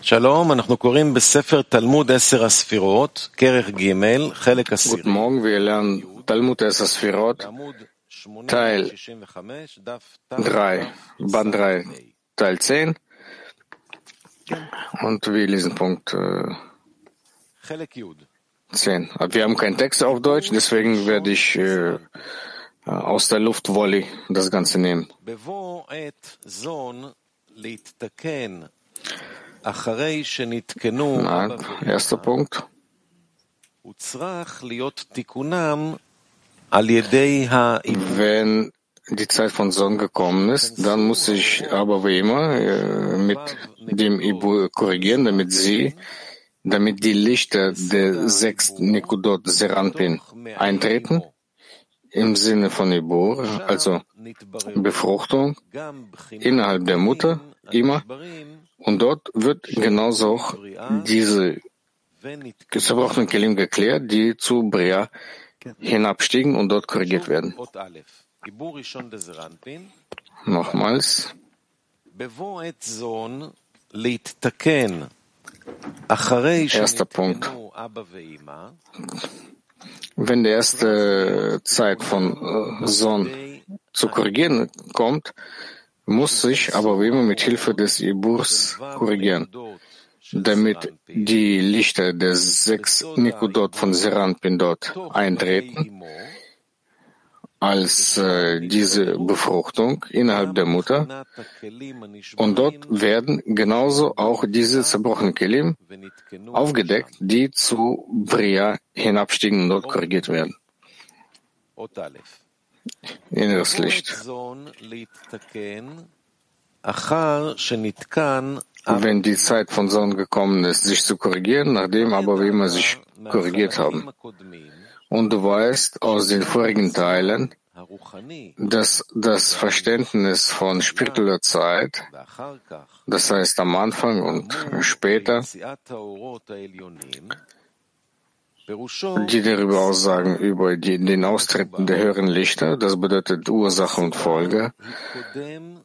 שלום, אנחנו קוראים בספר תלמוד עשר הספירות, כרך ג', חלק עשירי. Guten Morgen, wir lernen Talmud Esser Sphirot, עמוד Teil 865, דף 3, Band 3, Teil 10. Und wir lesen Punkt äh, חלק י' 10. Aber Wir haben keinen Text auf Deutsch, deswegen werde ich äh, aus der Luft Volley das Ganze nehmen. Na, erster Punkt. Wenn die Zeit von Son gekommen ist, dann muss ich aber wie immer äh, mit dem Ibu korrigieren, damit sie, damit die Lichter der sechs Nikudot Serampin eintreten? Im Sinne von Ibu, also Befruchtung innerhalb der Mutter immer und dort wird genauso auch diese zerbrochenen Kelim geklärt, die zu Brea hinabstiegen und dort korrigiert werden. Nochmals. Erster Punkt. Wenn die erste Zeit von äh, Sohn zu korrigieren kommt, muss sich aber wie immer mit Hilfe des Iburs korrigieren, damit die Lichter der sechs Nikodot von Seranpin dort eintreten, als äh, diese Befruchtung innerhalb der Mutter. Und dort werden genauso auch diese zerbrochenen Kelim aufgedeckt, die zu Bria hinabstiegen und dort korrigiert werden inneres Licht. Wenn die Zeit von Sonnen gekommen ist, sich zu korrigieren, nachdem aber wir immer sich korrigiert haben. Und du weißt aus den vorigen Teilen, dass das Verständnis von spiritueller Zeit, das heißt am Anfang und später, die darüber aussagen, über die, den Austreten der höheren Lichter, das bedeutet Ursache und Folge.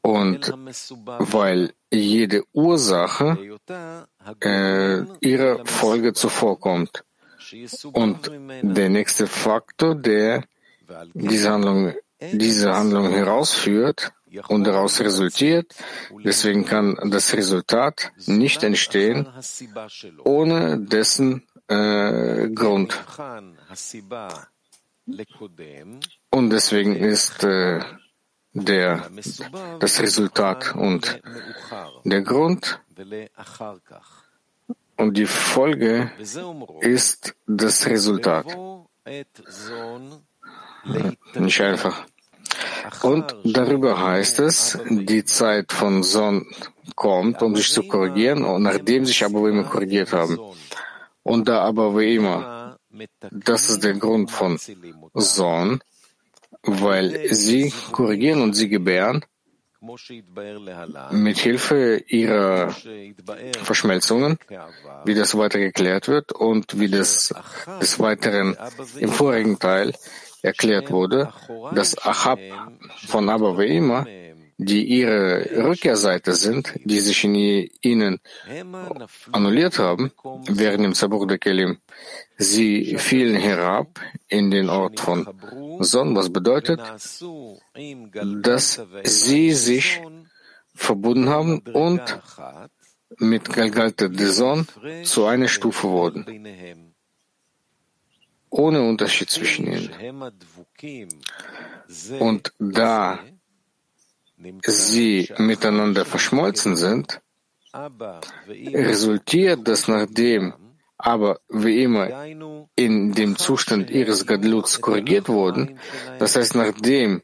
Und weil jede Ursache äh, ihrer Folge zuvorkommt. Und der nächste Faktor, der diese Handlung, diese Handlung herausführt und daraus resultiert, deswegen kann das Resultat nicht entstehen, ohne dessen äh, Grund. Und deswegen ist äh, der, das Resultat und der Grund und die Folge ist das Resultat. Äh, nicht einfach. Und darüber heißt es, die Zeit von Son kommt, um sich zu korrigieren, und nachdem sich Abouim korrigiert haben und da aber wie immer. Das ist der Grund von Sohn, weil sie korrigieren und sie gebären mit Hilfe ihrer Verschmelzungen, wie das weiter geklärt wird und wie das des Weiteren im vorigen Teil erklärt wurde, dass Achab von Abba wie immer die ihre Rückkehrseite sind, die sich in ihnen annulliert haben, während im Zabur der Kelim. Sie fielen herab in den Ort von Son, was bedeutet, dass sie sich verbunden haben und mit Galgalte de Son zu einer Stufe wurden ohne Unterschied zwischen ihnen. Und da sie miteinander verschmolzen sind, resultiert das nachdem aber wie immer in dem Zustand ihres Gadluts korrigiert wurden, das heißt nachdem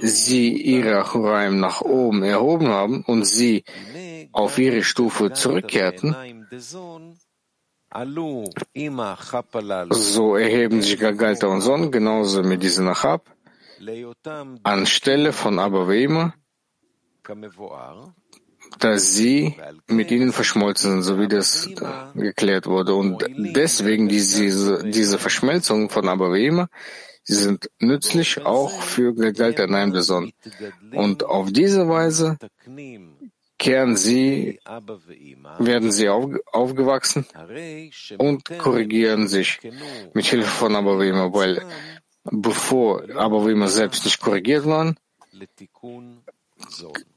sie ihre Achuraim nach oben erhoben haben und sie auf ihre Stufe zurückkehrten, so erheben sich Gagalta und Son genauso mit diesen Achab anstelle von Abavema, dass sie mit ihnen verschmolzen sind, so wie das geklärt wurde. Und deswegen diese, diese Verschmelzung von Abavema, sie sind nützlich auch für Gedaltaneim der Sonne. Und auf diese Weise kehren sie, werden sie auf, aufgewachsen und korrigieren sich mit Hilfe von Abavema, weil bevor Abavima selbst nicht korrigiert waren,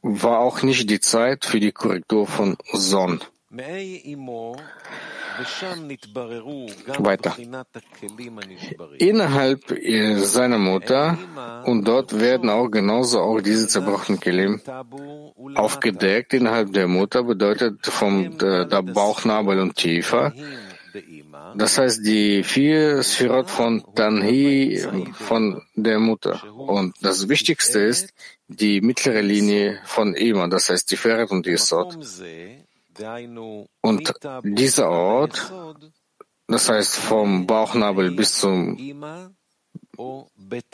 war auch nicht die Zeit für die Korrektur von Son. Weiter. Innerhalb seiner Mutter und dort werden auch genauso auch diese zerbrochenen Kelim aufgedeckt. Innerhalb der Mutter bedeutet vom der, der Bauchnabel und tiefer. Das heißt, die vier Sphirot von Tanhi von der Mutter. Und das Wichtigste ist die mittlere Linie von Ima, das heißt die Feret und die Isot. Und dieser Ort, das heißt vom Bauchnabel bis zum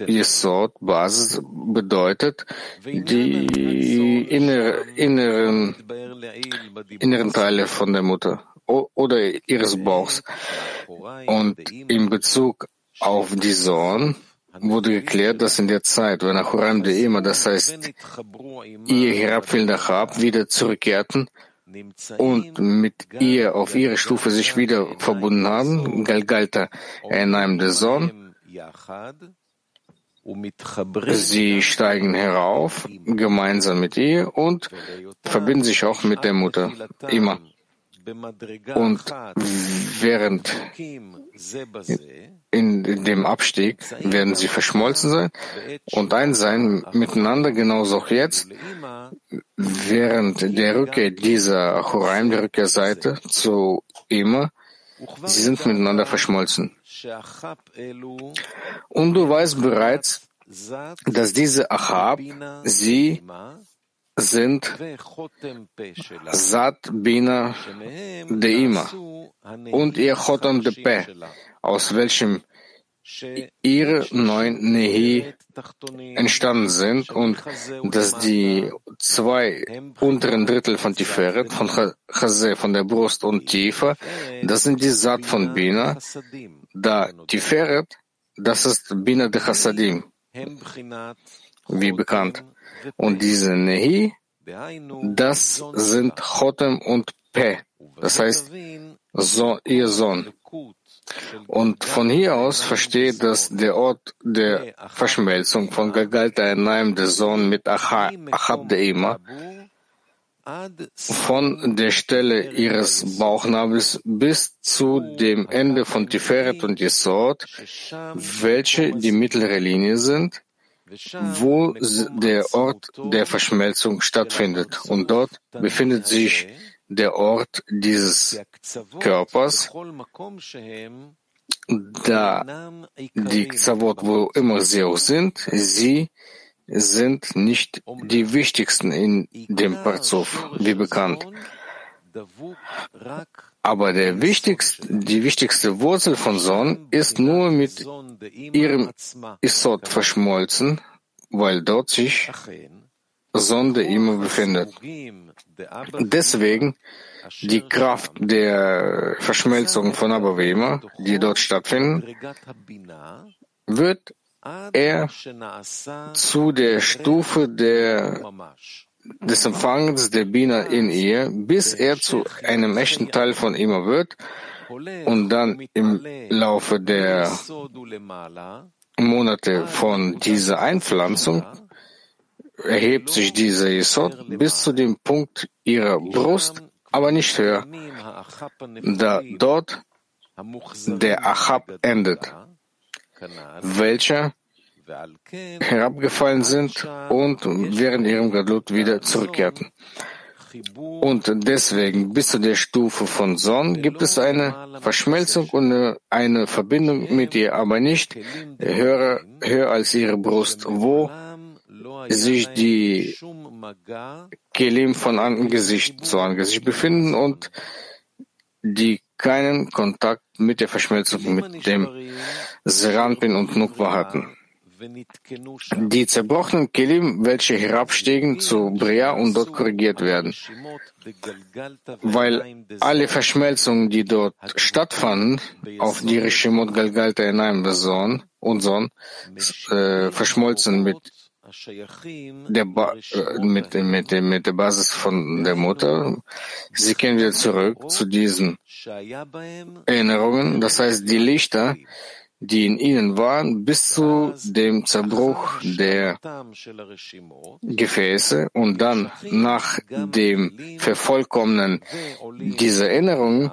Yesod, Basis, bedeutet die innere, inneren, inneren Teile von der Mutter oder ihres Bauchs. Und in Bezug auf die Sohn wurde geklärt, dass in der Zeit, wenn Achuram de immer, das heißt, ihr herabfällender Hab wieder zurückkehrten, und mit ihr auf ihre Stufe sich wieder verbunden haben, Galgalta Enaim der Sohn. Sie steigen herauf, gemeinsam mit ihr und verbinden sich auch mit der Mutter, immer. Und während in dem Abstieg werden sie verschmolzen sein und eins sein miteinander, genauso auch jetzt, während der Rückkehr dieser Choraim, der Rückkehrseite zu Ima, sie sind miteinander verschmolzen. Und du weißt bereits, dass diese Achab, sie sind Sat Bina Deima und ihr Chotam de Pe, aus welchem ihre neun Nehi entstanden sind und dass die zwei unteren Drittel von Tiferet, von Chase, von der Brust und Tiefer, das sind die Sat von Bina, da Tiferet, das ist Bina de Chassadim, wie bekannt. Und diese Nehi, das sind Chotem und Pe, das heißt so, ihr Sohn. Und von hier aus versteht, dass der Ort der Verschmelzung von Gagalta Enaim, der Sohn mit Achab de Ima, von der Stelle ihres Bauchnabels bis zu dem Ende von Tiferet und Yesod, welche die mittlere Linie sind, wo der Ort der Verschmelzung stattfindet. Und dort befindet sich der Ort dieses Körpers, da die Xavot, wo immer sie auch sind, sie sind nicht die wichtigsten in dem Parzuf, wie bekannt. Aber der wichtigste, die wichtigste Wurzel von Son ist nur mit ihrem Isot verschmolzen, weil dort sich Sonde immer befindet. Deswegen die Kraft der Verschmelzung von Abavema, die dort stattfinden, wird er zu der Stufe der, des Empfangens der Bina in ihr, bis er zu einem echten Teil von ihm wird und dann im Laufe der Monate von dieser Einpflanzung erhebt sich dieser Yesod bis zu dem Punkt ihrer Brust, aber nicht höher, da dort der Achab endet, welcher herabgefallen sind und während ihrem Gadlut wieder zurückkehrten. Und deswegen bis zu der Stufe von Son gibt es eine Verschmelzung und eine Verbindung mit ihr, aber nicht höher, höher als ihre Brust, wo sich die Kelim von Angesicht zu Angesicht befinden und die keinen Kontakt mit der Verschmelzung mit dem Seranpin und Nukwa hatten. Die zerbrochenen Kelim, welche herabsteigen zu Bria und dort korrigiert werden. Weil alle Verschmelzungen, die dort stattfanden, auf die Rishimot Galgalta in einem Sohn und Sohn äh, verschmolzen mit der ba äh, mit, mit, mit der Basis von der Mutter. Sie kehren wieder zurück zu diesen Erinnerungen. Das heißt, die Lichter, die in ihnen waren, bis zu dem Zerbruch der Gefäße und dann nach dem Vervollkommnen dieser Erinnerungen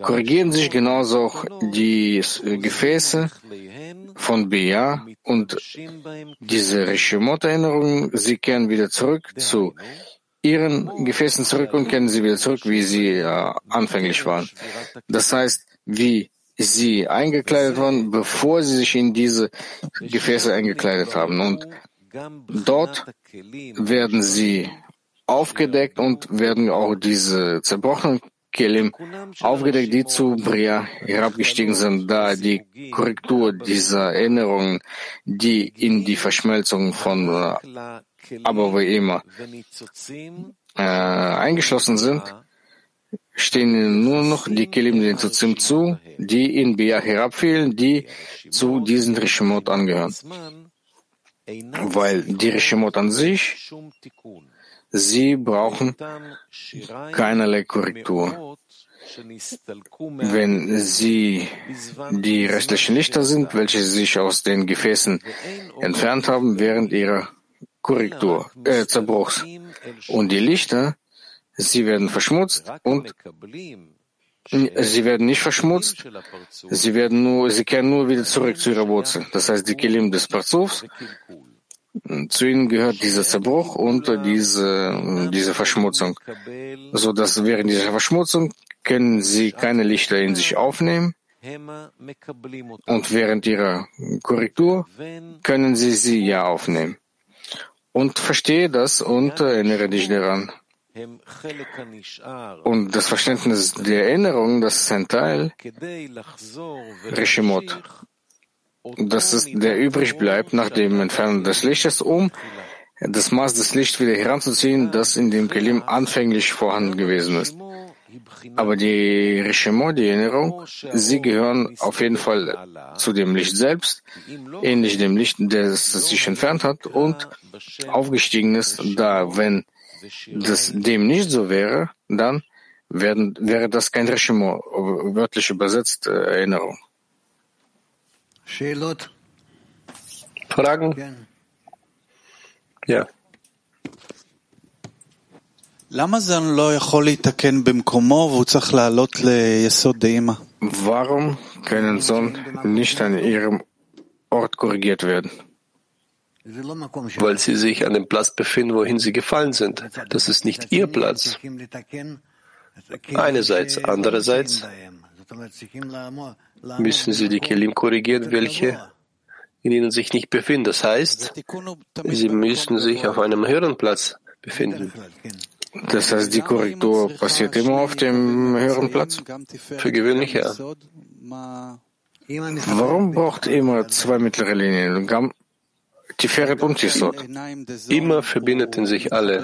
korrigieren sich genauso auch die Gefäße von Bia und diese Rishimot-Erinnerungen, sie kehren wieder zurück zu ihren Gefäßen zurück und kehren sie wieder zurück, wie sie äh, anfänglich waren. Das heißt, wie sie eingekleidet waren, bevor sie sich in diese Gefäße eingekleidet haben. Und dort werden sie aufgedeckt und werden auch diese zerbrochenen Kelim aufgedeckt, die zu Bria herabgestiegen sind, da die Korrektur dieser Erinnerungen, die in die Verschmelzung von aber wie immer äh, eingeschlossen sind, stehen nur noch die Kelim den Tuzim zu, die in Bia herabfielen, die zu diesen Rishimot angehören. Weil die Rishimot an sich Sie brauchen keinerlei Korrektur. Wenn sie die restlichen Lichter sind, welche sich aus den Gefäßen entfernt haben während ihrer Korrektur, äh, Zerbruchs. Und die Lichter, sie werden verschmutzt und Sie werden nicht verschmutzt, sie werden nur, sie kehren nur wieder zurück zu ihrer Wurzel. Das heißt, die Kelim des Parzufs. zu ihnen gehört dieser Zerbruch und diese, diese Verschmutzung, so dass während dieser Verschmutzung können sie keine Lichter in sich aufnehmen. Und während ihrer Korrektur können sie sie ja aufnehmen. Und verstehe das und erinnere dich daran. Und das Verständnis der Erinnerung, das ist ein Teil Rishimot das ist, der übrig bleibt nach dem Entfernen des Lichtes, um das Maß des Lichts wieder heranzuziehen, das in dem Kelim anfänglich vorhanden gewesen ist. Aber die Rishemo, die Erinnerung, sie gehören auf jeden Fall zu dem Licht selbst, ähnlich dem Licht, das sich entfernt hat und aufgestiegen ist, da wenn das dem nicht so wäre, dann werden, wäre das kein Rishemo, wörtlich übersetzt Erinnerung. Fragen? Ja. Warum können Sohn nicht an ihrem Ort korrigiert werden? Weil sie sich an dem Platz befinden, wohin sie gefallen sind. Das ist nicht ihr Platz. Einerseits, andererseits müssen sie die Kelim korrigieren, welche in ihnen sich nicht befinden. Das heißt, sie müssen sich auf einem höheren Platz befinden. Das heißt, die Korrektur passiert immer auf dem höheren Platz? Für gewöhnlich ja. Warum braucht immer zwei mittlere Linien? Tiferet und Tisot. Immer verbindeten sich alle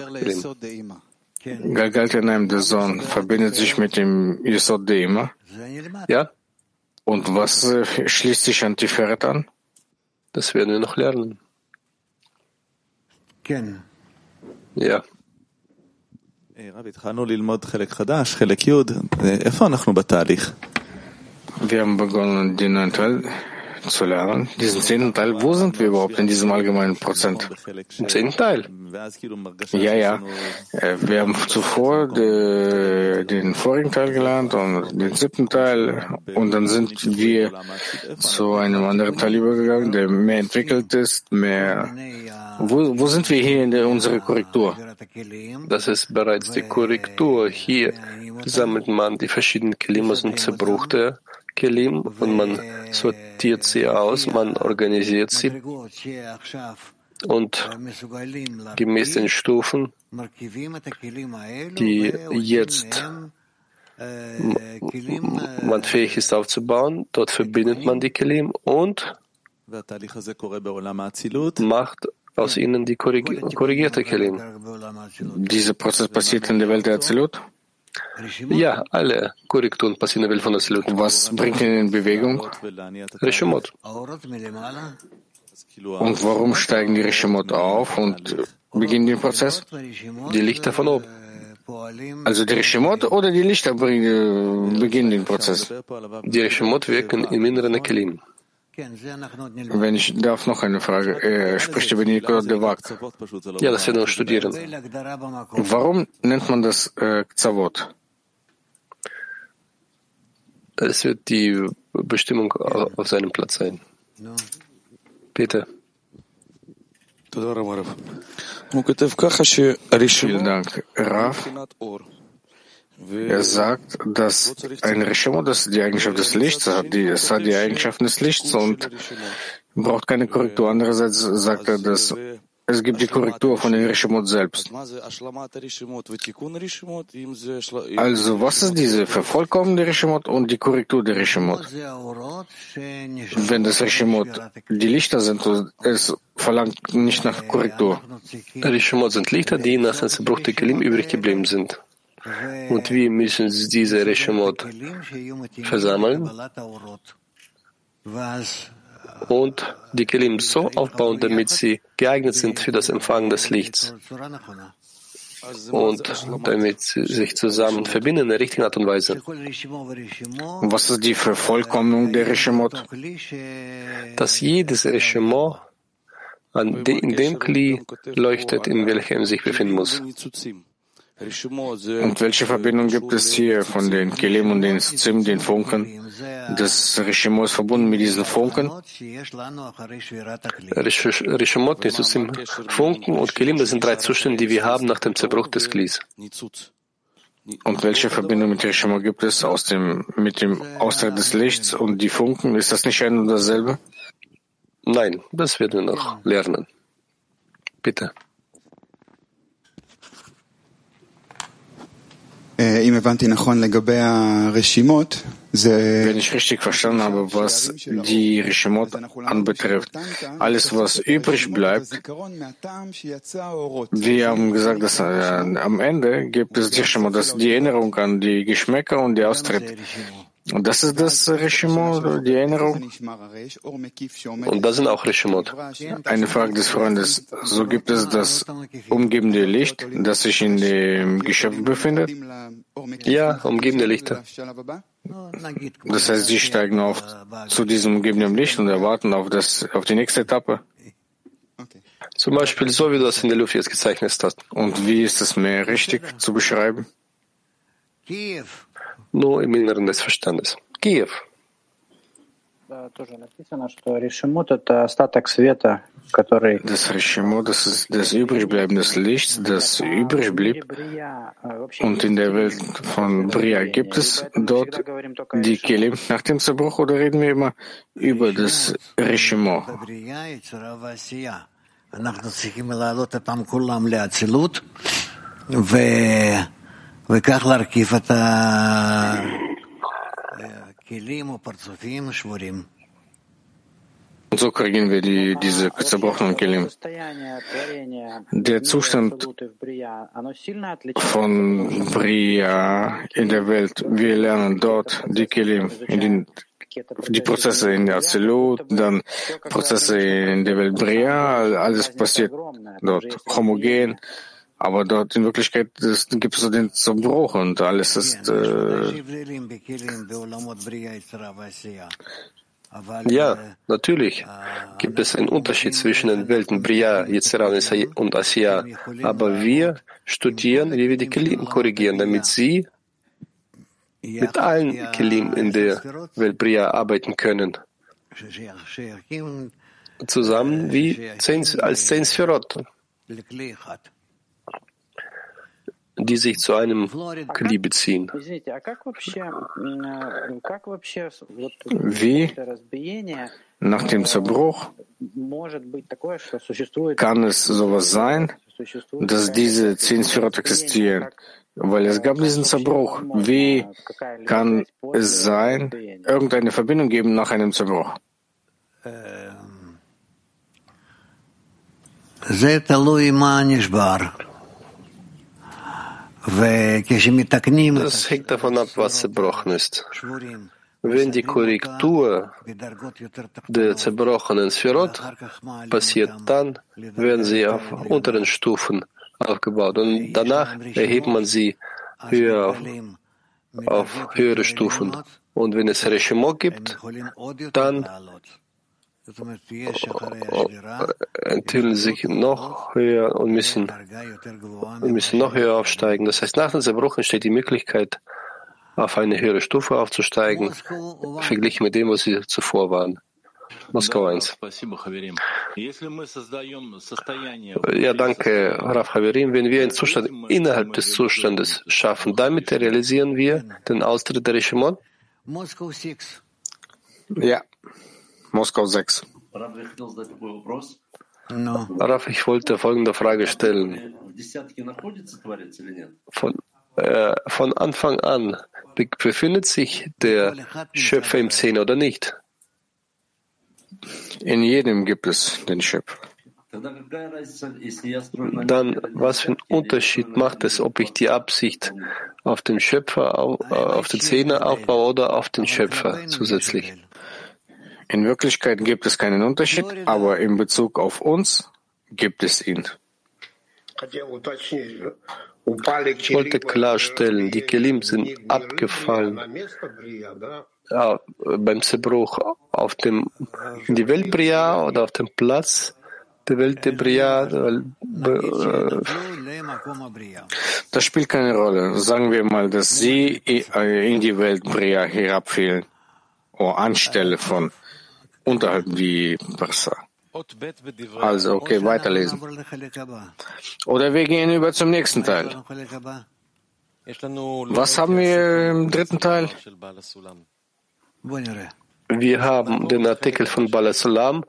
Kelim. Galgaltenaim, der Sohn, verbindet sich mit dem Yesod Deima. Ja. Und was äh, schließt sich an Tiferet an? Das werden wir noch lernen. Ja. Wir haben begonnen den neuen Teil zu lernen, diesen zehnten Teil. Wo sind wir überhaupt in diesem allgemeinen Prozent? Zehnten Teil. Ja, ja. Äh, wir haben zuvor de, den vorigen Teil gelernt und den siebten Teil und dann sind wir zu einem anderen Teil übergegangen, der mehr entwickelt ist, mehr. Wo, wo sind wir hier in der, unserer Korrektur? Das ist bereits die Korrektur. Hier sammelt man die verschiedenen Klimas und Zerbruch der Kelim und man sortiert sie aus, man organisiert sie und gemäß den Stufen, die jetzt man fähig ist aufzubauen, dort verbindet man die Kelim und macht aus ihnen die korrigierte Kelim. Dieser Prozess passiert in der Welt der Azilut? Ja, alle Korrekturen passieren in der Welt von Azilut. Was bringt ihn in Bewegung? Rishomot. Und warum steigen die Rishimot auf und beginnen den Prozess? Die Lichter von oben. Also die Rishimot oder die Lichter beginnen den Prozess? Die Rishimot wirken im inneren Kelim. Wenn ich darf, noch eine Frage. Er spricht über die Devak. Ja, das werden wir studieren. Warum nennt man das äh, Kzavot? Es wird die Bestimmung auf seinem Platz sein. Bitte. Vielen Dank, Raf. Er sagt, dass ein Rishimot, das die Eigenschaft des Lichts hat, die, es hat die Eigenschaften des Lichts und braucht keine Korrektur. Andererseits sagt er, dass es gibt die Korrektur von den Rishimot selbst. Also, was ist diese vervollkommene Rishimot und die Korrektur der Rishimot? Wenn das Rishimot die Lichter sind, es verlangt nicht nach Korrektur. Rishimot sind Lichter, die nach dem Zerbruch der Kelim übrig geblieben sind. Und wir müssen diese Reshemot versammeln und die Kelim so aufbauen, damit sie geeignet sind für das Empfangen des Lichts und damit sie sich zusammen verbinden in der richtigen Art und Weise. Was ist die Vervollkommnung der Reshemot? Dass jedes Reshemot an dem Kli leuchtet, in welchem sich befinden muss. Und welche Verbindung gibt es hier von den Kelim und den Zim, den Funken? Das Rishimo ist verbunden mit diesen Funken. Rishimot, Nitzim, Funken und Kelim, das sind drei Zustände, die wir haben nach dem Zerbruch des Klis. Und welche Verbindung mit Rishimo gibt es aus dem, mit dem Austritt des Lichts und die Funken? Ist das nicht ein und dasselbe? Nein, das werden wir noch lernen. Bitte. Wenn ich richtig verstanden habe, was die Rishimot anbetrifft, alles, was übrig bleibt, wir haben gesagt, dass äh, am Ende gibt es die Rishimot, das die Erinnerung an die Geschmäcker und die Austritt. Und das ist das Rishimot, die Erinnerung? Und das sind auch Rishimot. Eine Frage des Freundes. So gibt es das umgebende Licht, das sich in dem Geschöpf befindet? Ja, umgebende Lichter. Das heißt, Sie steigen auf zu diesem umgebenden Licht und erwarten auf, das, auf die nächste Etappe? Zum Beispiel so, wie du das in der Luft jetzt gezeichnet hast. Und wie ist es mehr richtig zu beschreiben? Nur im Inneren des Verstandes. Kiew. Да, тоже написано, что решимут — это остаток света, который... Das Rishimot, das ist das Übrigbleiben des Lichts, das übrig blieb. Und in der Welt von Bria gibt es dort die Kelim nach dem Zerbruch oder reden wir immer über das Rishimot? אנחנו צריכים להעלות אותם כולם לאצילות, וכך Und so kriegen wir die, diese zerbrochenen Kelim. Der Zustand von Bria in der Welt, wir lernen dort die Kelim, in den, die Prozesse in der Azilut, dann Prozesse in der Welt Bria, alles passiert dort homogen. Aber dort in Wirklichkeit ist, gibt es so den Zerbruch und alles ist. Äh, ja, natürlich. gibt es einen Unterschied zwischen den Welten Bria, Yetzirah und Asiya. Aber wir studieren, wie wir die Kelim korrigieren, damit sie mit allen Kelim in der Welt Bria arbeiten können. Zusammen wie zehn, als zehn Sphirot die sich zu einem Kli beziehen. Wie nach dem Zerbruch kann es sowas sein, dass diese zehn Sphirot existieren? Weil es gab diesen Zerbruch. Wie kann es sein, irgendeine Verbindung geben nach einem Zerbruch? Das hängt davon ab, was zerbrochen ist. Wenn die Korrektur der zerbrochenen Sphirot passiert, dann werden sie auf unteren Stufen aufgebaut und danach erhebt man sie höher auf, auf höhere Stufen. Und wenn es Reshimot gibt, dann enthüllen sich noch höher und müssen, müssen noch höher aufsteigen. Das heißt, nach dem Zerbruch entsteht die Möglichkeit, auf eine höhere Stufe aufzusteigen, verglichen mit dem, was sie zuvor waren. Moskau 1. Ja, danke, Rav Haverim. Wenn wir einen Zustand innerhalb des Zustandes schaffen, damit realisieren wir den Austritt der Rishimon? Ja, Moskau 6. Rav, ich wollte folgende Frage stellen. Von, äh, von Anfang an befindet sich der Schöpfer im Zehn oder nicht? In jedem gibt es den Schöpfer. Dann, was für einen Unterschied macht es, ob ich die Absicht auf den Schöpfer, auf den Zehner aufbaue oder auf den Schöpfer zusätzlich? In Wirklichkeit gibt es keinen Unterschied, aber in Bezug auf uns gibt es ihn. Ich wollte klarstellen, die Kelim sind abgefallen ja, beim Zerbruch auf dem, in die Welt Bria oder auf dem Platz der Welt der Bria. Äh, das spielt keine Rolle. Sagen wir mal, dass sie in die Welt Bria herabfielen, oder anstelle von unterhalb die Persa. Also, okay, weiterlesen. Oder wir gehen über zum nächsten Teil. Was haben wir im dritten Teil? Wir haben den Artikel von Balasalam